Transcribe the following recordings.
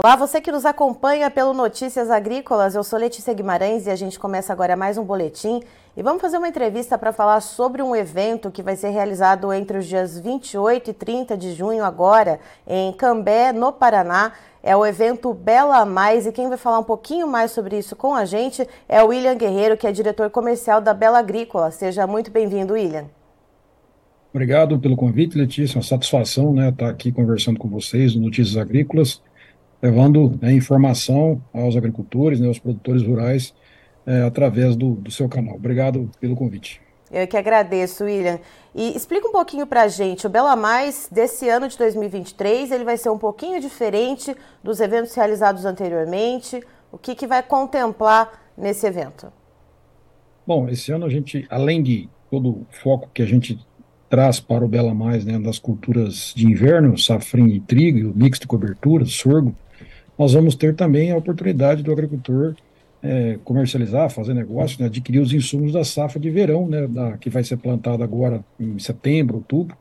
Olá, você que nos acompanha pelo Notícias Agrícolas, eu sou Letícia Guimarães e a gente começa agora mais um boletim e vamos fazer uma entrevista para falar sobre um evento que vai ser realizado entre os dias 28 e 30 de junho agora em Cambé, no Paraná. É o evento Bela Mais e quem vai falar um pouquinho mais sobre isso com a gente é o William Guerreiro, que é diretor comercial da Bela Agrícola. Seja muito bem-vindo, William. Obrigado pelo convite, Letícia. Uma satisfação né, estar aqui conversando com vocês no Notícias Agrícolas levando né, informação aos agricultores, né, aos produtores rurais, é, através do, do seu canal. Obrigado pelo convite. Eu que agradeço, William. E explica um pouquinho para a gente, o Bela Mais desse ano de 2023, ele vai ser um pouquinho diferente dos eventos realizados anteriormente. O que, que vai contemplar nesse evento? Bom, esse ano a gente, além de todo o foco que a gente traz para o Bela Mais, né, das culturas de inverno, safrinha e trigo, o mix de cobertura, sorgo, nós vamos ter também a oportunidade do agricultor é, comercializar, fazer negócio, né, adquirir os insumos da safra de verão, né, da, que vai ser plantada agora em setembro, outubro,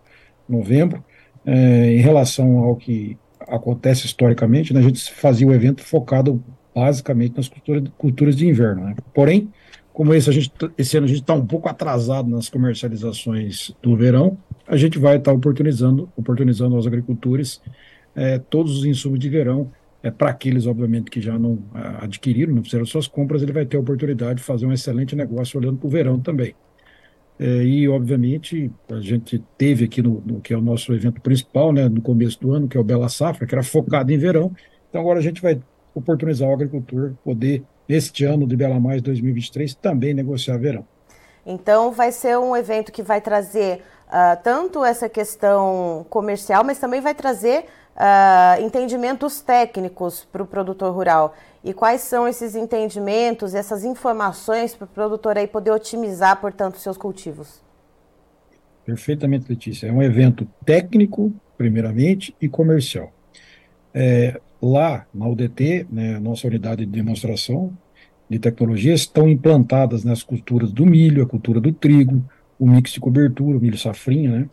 novembro. É, em relação ao que acontece historicamente, né, a gente fazia o evento focado basicamente nas culturas, de inverno. Né. Porém, como esse, a gente, esse ano a gente está um pouco atrasado nas comercializações do verão, a gente vai estar tá oportunizando, oportunizando aos agricultores é, todos os insumos de verão é, para aqueles, obviamente, que já não adquiriram, não fizeram suas compras, ele vai ter a oportunidade de fazer um excelente negócio olhando para o verão também. É, e, obviamente, a gente teve aqui no, no, que é o nosso evento principal, né, no começo do ano, que é o Bela Safra, que era focado em verão. Então, agora a gente vai oportunizar o agricultor poder, neste ano de Bela Mais 2023, também negociar verão. Então, vai ser um evento que vai trazer uh, tanto essa questão comercial, mas também vai trazer uh, entendimentos técnicos para o produtor rural. E quais são esses entendimentos, essas informações para o produtor aí poder otimizar, portanto, seus cultivos? Perfeitamente, Letícia. É um evento técnico, primeiramente, e comercial. É, lá na UDT, né, nossa unidade de demonstração de tecnologias, estão implantadas nas culturas do milho, a cultura do trigo, o mix de cobertura, o milho safrinha, né?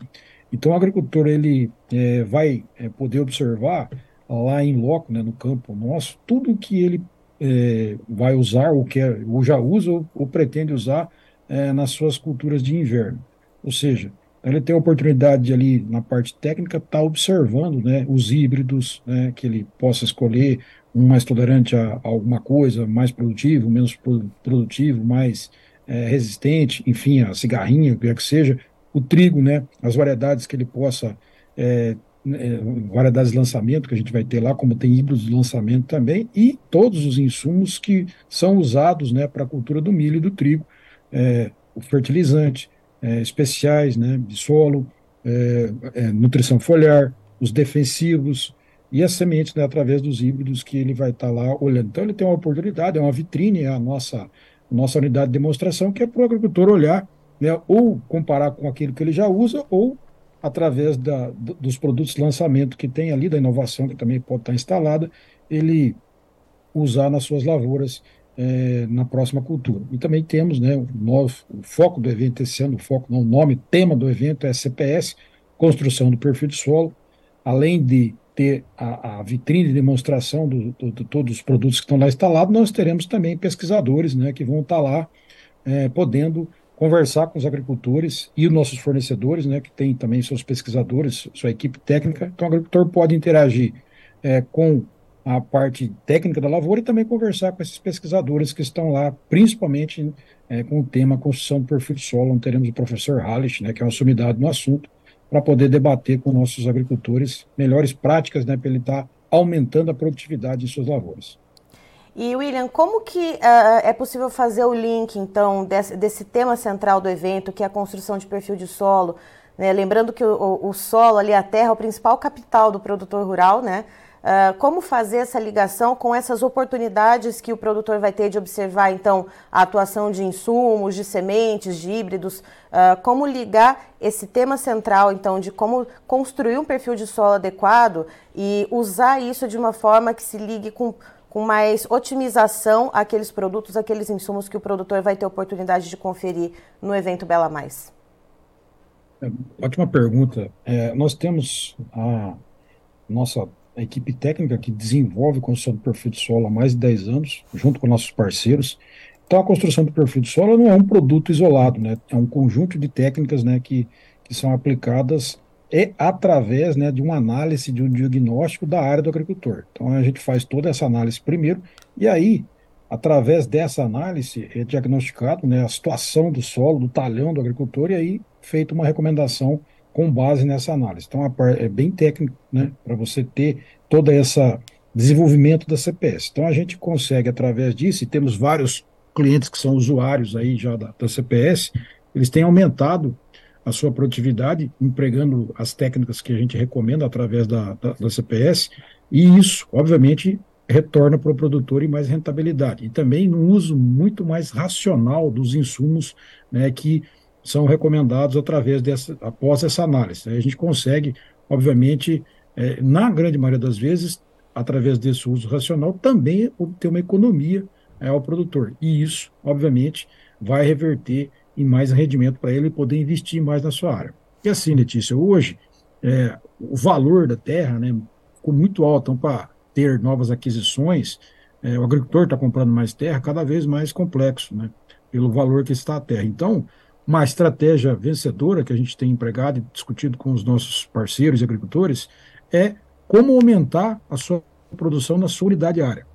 Então o agricultor ele é, vai é, poder observar lá em loco, né, no campo nosso, tudo que ele é, vai usar ou quer, ou já usa ou, ou pretende usar é, nas suas culturas de inverno. Ou seja, ele tem a oportunidade de ali na parte técnica estar tá observando né, os híbridos, né, que ele possa escolher um mais tolerante a, a alguma coisa, mais produtivo, menos produtivo, mais é, resistente, enfim, a cigarrinha, o que quer que seja, o trigo, né, as variedades que ele possa, é, é, variedades de lançamento que a gente vai ter lá, como tem híbridos de lançamento também, e todos os insumos que são usados né, para a cultura do milho e do trigo, é, o fertilizante, é, especiais né, de solo, é, é, nutrição foliar, os defensivos, e as sementes né, através dos híbridos que ele vai estar tá lá olhando. Então ele tem uma oportunidade, é uma vitrine, é a nossa, nossa unidade de demonstração, que é para o agricultor olhar né, ou comparar com aquilo que ele já usa, ou através da, dos produtos de lançamento que tem ali, da inovação que também pode estar instalada, ele usar nas suas lavouras é, na próxima cultura. E também temos né, o, novo, o foco do evento esse ano, o foco, não, o nome, tema do evento é CPS, Construção do Perfil de Solo, além de ter a, a vitrine de demonstração de do, do, todos os produtos que estão lá instalados, nós teremos também pesquisadores né, que vão estar lá é, podendo conversar com os agricultores e os nossos fornecedores, né, que tem também seus pesquisadores, sua equipe técnica. Então, o agricultor pode interagir é, com a parte técnica da lavoura e também conversar com esses pesquisadores que estão lá, principalmente é, com o tema construção do perfil de solo, onde teremos o professor Hallish, né, que é uma sumidade no assunto, para poder debater com nossos agricultores melhores práticas né, para ele estar tá aumentando a produtividade em suas lavouras. E, William, como que uh, é possível fazer o link, então, desse, desse, tema central do evento, que é a construção de perfil de solo, né? lembrando que o, o, solo ali, a terra, é o principal capital do produtor rural, né? Uh, como fazer essa ligação com essas oportunidades que o produtor vai ter de observar, então, a atuação de insumos, de sementes, de híbridos, uh, como ligar esse tema central, então, de como construir um perfil de solo adequado e usar isso de uma forma que se ligue com com mais otimização aqueles produtos, aqueles insumos que o produtor vai ter oportunidade de conferir no evento Bela Mais? É, ótima pergunta. É, nós temos a nossa equipe técnica que desenvolve a construção do perfil de solo há mais de 10 anos, junto com nossos parceiros. Então, a construção do perfil de solo não é um produto isolado, né? É um conjunto de técnicas, né, que, que são aplicadas é através né, de uma análise, de um diagnóstico da área do agricultor. Então, a gente faz toda essa análise primeiro, e aí, através dessa análise, é diagnosticado né, a situação do solo, do talhão do agricultor, e aí feita uma recomendação com base nessa análise. Então, é bem técnico né, para você ter todo esse desenvolvimento da CPS. Então, a gente consegue, através disso, e temos vários clientes que são usuários aí já da, da CPS, eles têm aumentado a sua produtividade, empregando as técnicas que a gente recomenda através da, da, da CPS, e isso, obviamente, retorna para o produtor em mais rentabilidade. E também no uso muito mais racional dos insumos né, que são recomendados através dessa, após essa análise. A gente consegue, obviamente, é, na grande maioria das vezes, através desse uso racional, também obter uma economia é, ao produtor. E isso, obviamente, vai reverter em mais rendimento para ele poder investir mais na sua área. E assim, Letícia, hoje é, o valor da terra né, ficou muito alto, então para ter novas aquisições, é, o agricultor está comprando mais terra, cada vez mais complexo, né, pelo valor que está a terra. Então, uma estratégia vencedora que a gente tem empregado e discutido com os nossos parceiros e agricultores é como aumentar a sua produção na sua unidade área,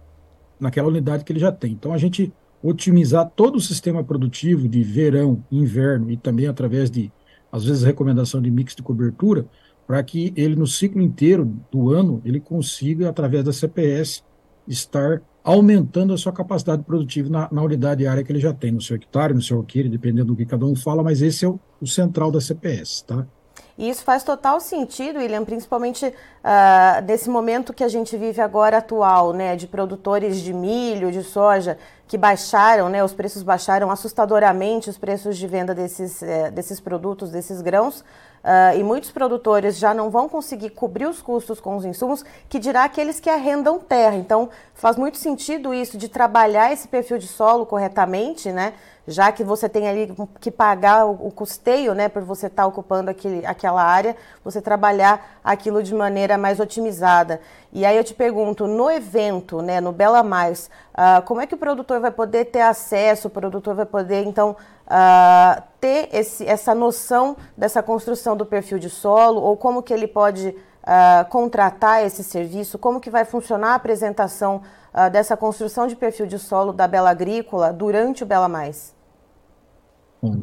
naquela unidade que ele já tem. Então, a gente otimizar todo o sistema produtivo de verão, inverno e também através de, às vezes, recomendação de mix de cobertura, para que ele, no ciclo inteiro do ano, ele consiga, através da CPS, estar aumentando a sua capacidade produtiva na, na, unidade área que ele já tem, no seu hectare, no seu alqueire, dependendo do que cada um fala, mas esse é o, o central da CPS, tá? E isso faz total sentido, William, principalmente uh, nesse momento que a gente vive agora atual, né, de produtores de milho, de soja, que baixaram, né, os preços baixaram assustadoramente os preços de venda desses, eh, desses produtos, desses grãos, uh, e muitos produtores já não vão conseguir cobrir os custos com os insumos, que dirá aqueles que arrendam terra. Então, faz muito sentido isso de trabalhar esse perfil de solo corretamente, né, já que você tem ali que pagar o, custeio, né, por você estar tá ocupando aquele, aquela área, você trabalhar aquilo de maneira mais otimizada. E aí eu te pergunto, no evento, né, no Bela Mais, uh, como é que o produtor vai poder ter acesso, o produtor vai poder, então, uh, ter esse, essa noção dessa construção do perfil de solo, ou como que ele pode uh, contratar esse serviço, como que vai funcionar a apresentação uh, dessa construção de perfil de solo da Bela Agrícola durante o Bela Mais? Bom,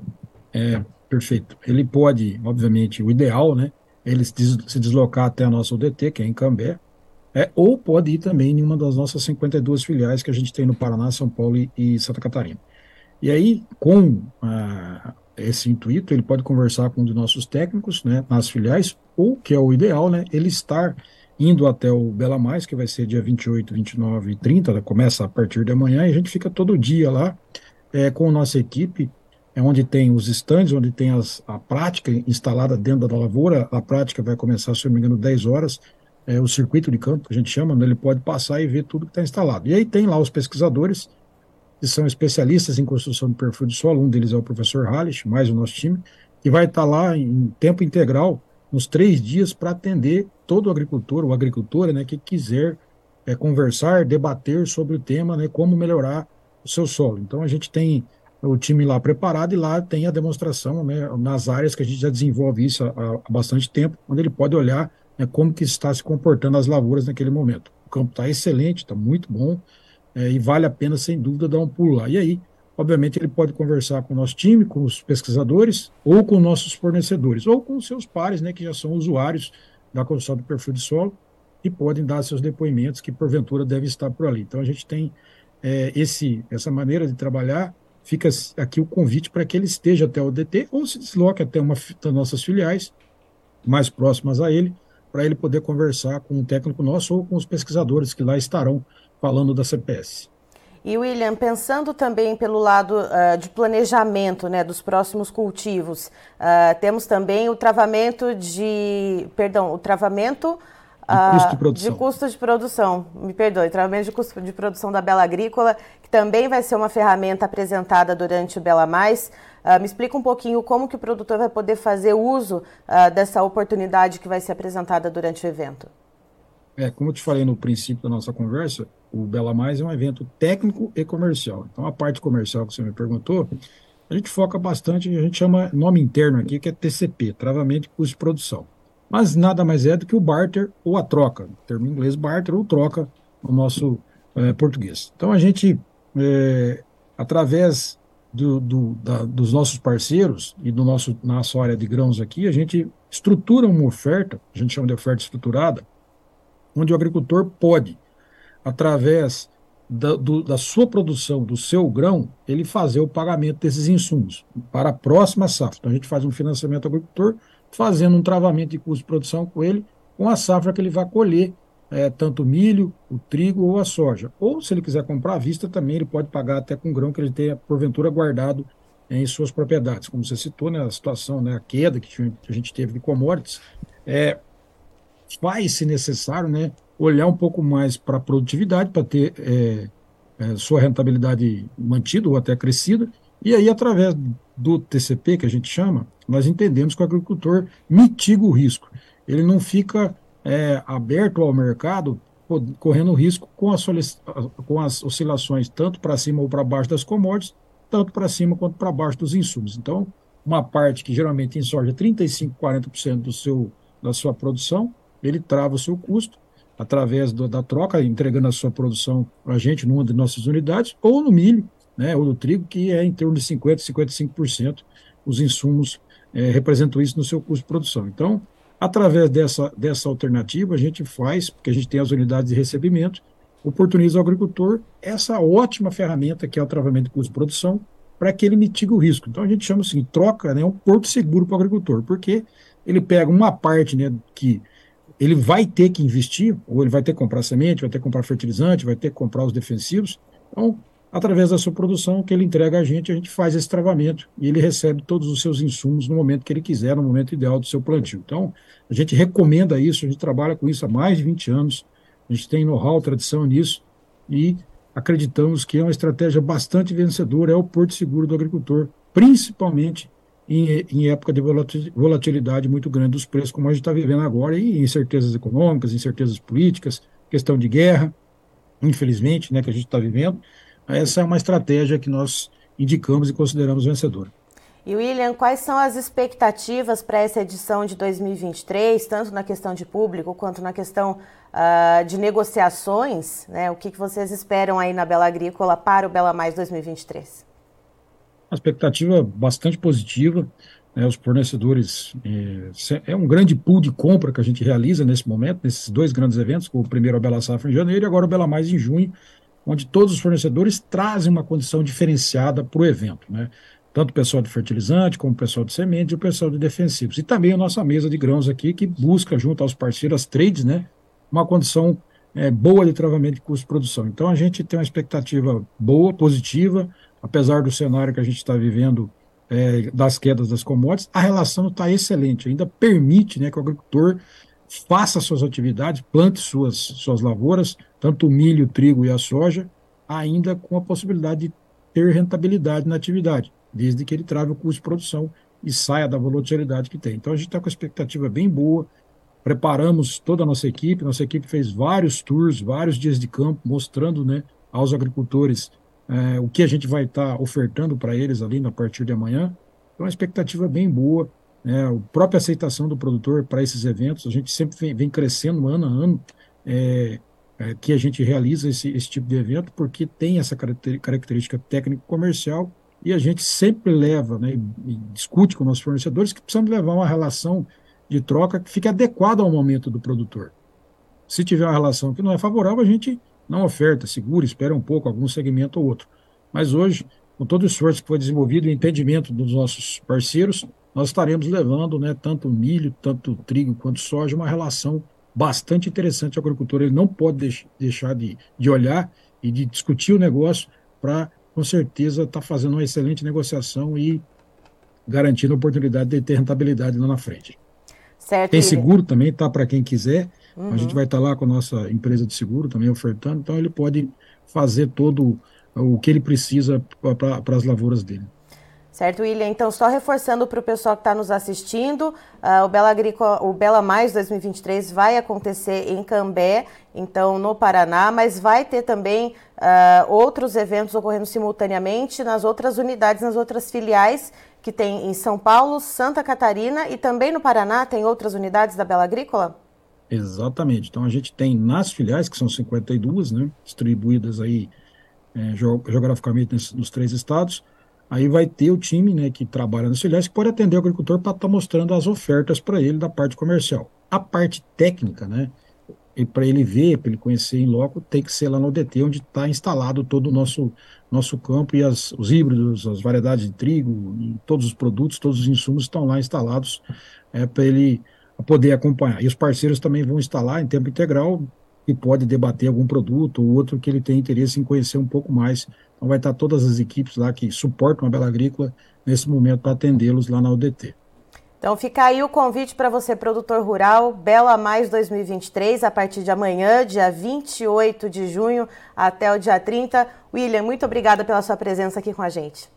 é perfeito. Ele pode, obviamente, o ideal, né? Ele se deslocar até a nossa UDT, que é em Cambé, é, ou pode ir também em uma das nossas 52 filiais que a gente tem no Paraná, São Paulo e, e Santa Catarina. E aí, com ah, esse intuito, ele pode conversar com um de nossos técnicos né, nas filiais, ou, que é o ideal, né, ele estar indo até o Bela Mais, que vai ser dia 28, 29 e 30, né, começa a partir de amanhã, e a gente fica todo dia lá é, com a nossa equipe, é onde tem os estandes, onde tem as, a prática instalada dentro da lavoura, a prática vai começar, se não me engano, 10 horas, é, o circuito de campo, que a gente chama, né, ele pode passar e ver tudo que está instalado. E aí tem lá os pesquisadores, que são especialistas em construção de perfil de solo, um deles é o professor Hallish, mais o nosso time, que vai estar lá em tempo integral, nos três dias, para atender todo o agricultor ou agricultora né, que quiser é, conversar, debater sobre o tema, né, como melhorar o seu solo. Então a gente tem o time lá preparado e lá tem a demonstração né, nas áreas que a gente já desenvolve isso há, há bastante tempo, onde ele pode olhar né, como que está se comportando as lavouras naquele momento. O campo está excelente, está muito bom, é, e vale a pena, sem dúvida, dar um pulo lá. E aí, obviamente, ele pode conversar com o nosso time, com os pesquisadores, ou com nossos fornecedores, ou com seus pares, né, que já são usuários da construção do perfil de solo, e podem dar seus depoimentos, que porventura devem estar por ali. Então, a gente tem é, esse, essa maneira de trabalhar. Fica aqui o convite para que ele esteja até o DT ou se desloque até uma das nossas filiais mais próximas a ele, para ele poder conversar com um técnico nosso ou com os pesquisadores que lá estarão falando da CPS. E William, pensando também pelo lado uh, de planejamento né, dos próximos cultivos, uh, temos também o travamento de. Perdão, o travamento. De custo de produção. De custo de produção, me perdoe, travamento de custo de produção da Bela Agrícola, que também vai ser uma ferramenta apresentada durante o Bela Mais. Uh, me explica um pouquinho como que o produtor vai poder fazer uso dessa oportunidade que vai ser apresentada durante o evento. É, como eu te falei no princípio da nossa conversa, o Bela Mais é um evento técnico e comercial. Então, a parte comercial que você me perguntou, a gente foca bastante, a gente chama nome interno aqui, que é TCP, Travamento de Custo de Produção. Mas nada mais é do que o barter ou a troca, termo em inglês barter ou troca no nosso é, português. Então, a gente, é, através do, do, da, dos nossos parceiros e do nosso nossa área de grãos aqui, a gente estrutura uma oferta, a gente chama de oferta estruturada, onde o agricultor pode, através da, do, da sua produção, do seu grão, ele fazer o pagamento desses insumos para a próxima safra. Então a gente faz um financiamento ao agricultor, fazendo um travamento de custo de produção com ele, com a safra que ele vai colher, é, tanto o milho, o trigo ou a soja. Ou se ele quiser comprar à vista também, ele pode pagar até com grão que ele tenha, porventura, guardado em suas propriedades. Como você citou, né, a situação, né, a queda que a gente teve de commodities, é, faz, se necessário, né, olhar um pouco mais para a produtividade, para ter é, é, sua rentabilidade mantida ou até crescida, e aí, através do TCP, que a gente chama, nós entendemos que o agricultor mitiga o risco. Ele não fica é, aberto ao mercado, correndo risco com as, com as oscilações, tanto para cima ou para baixo das commodities, tanto para cima quanto para baixo dos insumos. Então, uma parte que geralmente em soja 35%, 40% do seu, da sua produção, ele trava o seu custo através do, da troca, entregando a sua produção para a gente numa de nossas unidades, ou no milho, né, ou no trigo, que é em torno de 50%, 55% os insumos é, representam isso no seu custo de produção. Então, através dessa, dessa alternativa, a gente faz, porque a gente tem as unidades de recebimento, oportuniza ao agricultor essa ótima ferramenta que é o travamento de custo de produção, para que ele mitigue o risco. Então, a gente chama assim, troca, né, um porto seguro para o agricultor, porque ele pega uma parte né, que ele vai ter que investir, ou ele vai ter que comprar semente, vai ter que comprar fertilizante, vai ter que comprar os defensivos. Então, através da sua produção que ele entrega a gente, a gente faz esse travamento e ele recebe todos os seus insumos no momento que ele quiser, no momento ideal do seu plantio. Então, a gente recomenda isso, a gente trabalha com isso há mais de 20 anos, a gente tem know-how, tradição nisso e acreditamos que é uma estratégia bastante vencedora, é o porto seguro do agricultor, principalmente em, em época de volatilidade muito grande dos preços, como a gente está vivendo agora, e incertezas econômicas, incertezas políticas, questão de guerra, infelizmente, né, que a gente está vivendo. Essa é uma estratégia que nós indicamos e consideramos vencedora. E William, quais são as expectativas para essa edição de 2023, tanto na questão de público quanto na questão uh, de negociações? Né? O que, que vocês esperam aí na Bela Agrícola para o Bela Mais 2023? uma expectativa bastante positiva. Né, os fornecedores é, é, um grande pool de compra que a gente realiza nesse momento, nesses dois grandes eventos, o primeiro a Bela Safra em janeiro e agora o Bela Mais em junho, onde todos os fornecedores trazem uma condição diferenciada para o evento, né? Tanto o pessoal de fertilizante, como o pessoal de semente e o pessoal de defensivos. E também a nossa mesa de grãos aqui, que busca, junto aos parceiros, as trades, né? Uma condição é, boa de travamento de custo de produção. Então a gente tem uma expectativa boa, positiva, apesar do cenário que a gente está vivendo é, das quedas das commodities, a relação está excelente, ainda permite né, que o agricultor faça suas atividades, plante suas, suas lavouras, tanto o milho, o trigo e a soja, ainda com a possibilidade de ter rentabilidade na atividade, desde que ele trave o custo de produção e saia da volatilidade que tem. Então a gente está com a expectativa bem boa, preparamos toda a nossa equipe, nossa equipe fez vários tours, vários dias de campo, mostrando né, aos agricultores é, o que a gente vai estar tá ofertando para eles ali a partir de amanhã. Então, uma expectativa bem boa. Né, a própria aceitação do produtor para esses eventos, a gente sempre vem, vem crescendo ano a ano é, é, que a gente realiza esse, esse tipo de evento, porque tem essa característica técnico-comercial e a gente sempre leva né, e, discute com nossos fornecedores que precisamos levar uma relação de troca que fique adequada ao momento do produtor. Se tiver uma relação que não é favorável, a gente não oferta, segura, espera um pouco, algum segmento ou outro. Mas hoje, com todo o esforço que foi desenvolvido e entendimento dos nossos parceiros, nós estaremos levando né, tanto milho, tanto trigo quanto soja, uma relação bastante interessante ao agricultor. Ele não pode deix deixar de, de olhar e de discutir o negócio para, com certeza, estar tá fazendo uma excelente negociação e garantindo a oportunidade de ter rentabilidade lá na frente. Certo, Tem seguro também, tá? Para quem quiser. Uhum. A gente vai estar tá lá com a nossa empresa de seguro também ofertando, então ele pode fazer todo o que ele precisa para as lavouras dele. Certo, William. Então, só reforçando para o pessoal que está nos assistindo, uh, o Bela Agrícola, o Bela Mais 2023 vai acontecer em Cambé, então no Paraná, mas vai ter também uh, outros eventos ocorrendo simultaneamente nas outras unidades, nas outras filiais que tem em São Paulo, Santa Catarina e também no Paraná tem outras unidades da Bela Agrícola? Exatamente. Então a gente tem nas filiais, que são 52, né, distribuídas aí é, geograficamente nos três estados, Aí vai ter o time né, que trabalha nas filiais que pode atender o agricultor para estar tá mostrando as ofertas para ele da parte comercial. A parte técnica, né, para ele ver, para ele conhecer em loco, tem que ser lá no DT, onde está instalado todo o nosso, nosso campo e as, os híbridos, as variedades de trigo, todos os produtos, todos os insumos estão lá instalados é, para ele poder acompanhar. E os parceiros também vão instalar em tempo integral e pode debater algum produto ou outro que ele tem interesse em conhecer um pouco mais então vai estar todas as equipes lá que suportam a Bela Agrícola nesse momento para atendê-los lá na UDT. Então fica aí o convite para você, produtor rural, Bela Mais 2023, a partir de amanhã, dia 28 de junho, até o dia 30. William, muito obrigada pela sua presença aqui com a gente.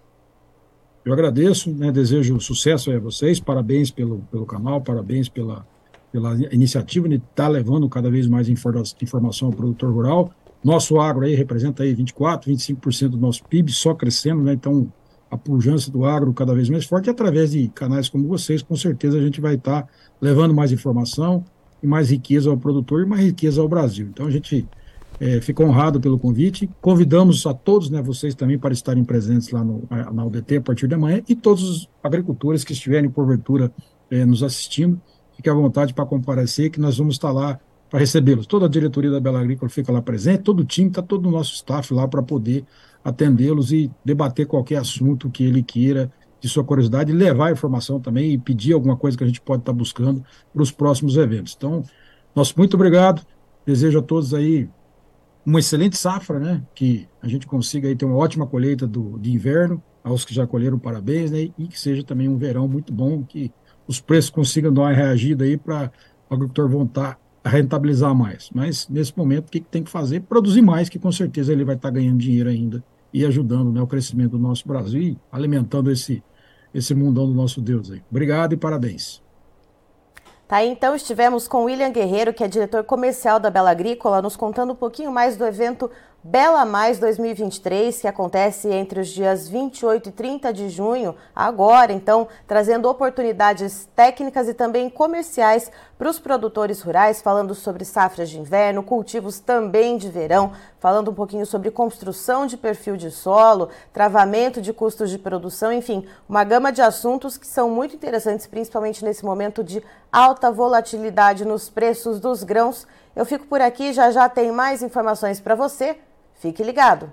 Eu agradeço, né, desejo sucesso a vocês, parabéns pelo, pelo canal, parabéns pela, pela iniciativa de estar tá levando cada vez mais informação ao produtor rural nosso agro aí representa aí 24, 25% do nosso PIB, só crescendo, né? Então, a pujança do agro cada vez mais forte, e através de canais como vocês, com certeza a gente vai estar tá levando mais informação e mais riqueza ao produtor e mais riqueza ao Brasil. Então, a gente é, fica honrado pelo convite. Convidamos a todos, né, vocês também, para estarem presentes lá no, na UDT a partir de amanhã e todos os agricultores que estiverem, porventura, é, nos assistindo. Fiquem à vontade para comparecer, que nós vamos estar lá para recebê-los. Toda a diretoria da Bela Agrícola fica lá presente, todo o time, está todo o nosso staff lá para poder atendê-los e debater qualquer assunto que ele queira de sua curiosidade, levar a informação também e pedir alguma coisa que a gente pode estar tá buscando para os próximos eventos. Então, nosso muito obrigado, desejo a todos aí uma excelente safra, né? Que a gente consiga aí ter uma ótima colheita do, de inverno, aos que já colheram, parabéns, né? E que seja também um verão muito bom, que os preços consigam dar uma reagida aí para o agricultor voltar rentabilizar mais. Mas nesse momento, o que, que tem que fazer? Produzir mais, que com certeza ele vai estar ganhando dinheiro ainda e ajudando né, o crescimento do nosso Brasil e alimentando esse, esse mundão do nosso Deus aí. Obrigado e parabéns. Tá então estivemos com William Guerreiro, que é diretor comercial da Bela Agrícola, nos contando um pouquinho mais do evento Bela Mais 2023, que acontece entre os dias 28 e 30 de junho, agora, então, trazendo oportunidades técnicas e também comerciais para os produtores rurais, falando sobre safras de inverno, cultivos também de verão, falando um pouquinho sobre construção de perfil de solo, travamento de custos de produção, enfim, uma gama de assuntos que são muito interessantes, principalmente nesse momento de alta volatilidade nos preços dos grãos. Eu fico por aqui, já já tem mais informações para você. Fique ligado!